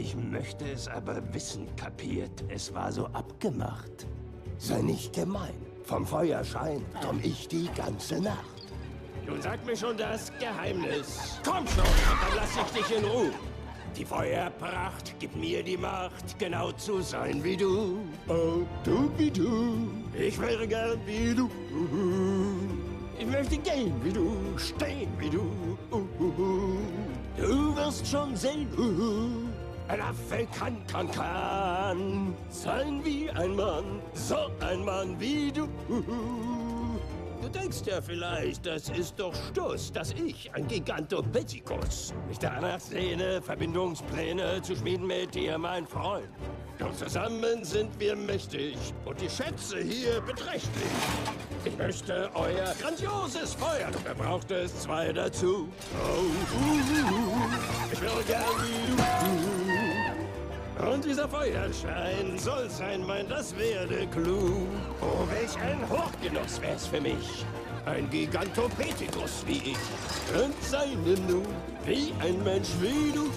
Ich möchte es aber wissen, kapiert. Es war so abgemacht. Sei nicht gemein. Vom Feuerschein komm ich die ganze Nacht. Nun sag mir schon das Geheimnis. Komm schon, dann lass ich dich in Ruhe. Die Feuerpracht gibt mir die Macht, genau zu sein wie du. Oh, du wie du. Ich wäre gern wie du. Ich möchte gehen wie du, stehen wie du. Du wirst schon sehen. Ein Affe kann, kann, kann sein wie ein Mann, so ein Mann wie du. Du denkst ja vielleicht, das ist doch Stuss, dass ich, ein Gigantopithecus, mich danach sehne, Verbindungspläne zu schmieden mit dir, mein Freund. Doch zusammen sind wir mächtig und die Schätze hier beträchtlich. Ich möchte euer grandioses Feuer, doch er braucht es zwei dazu. Oh, uh, uh, ich will gern dieser Feuerschein soll sein, mein, das werde klug. Oh, welch ein Hochgenuss wär's für mich. Ein Gigantopithecus wie ich. Und seine nun, wie ein Mensch wie du.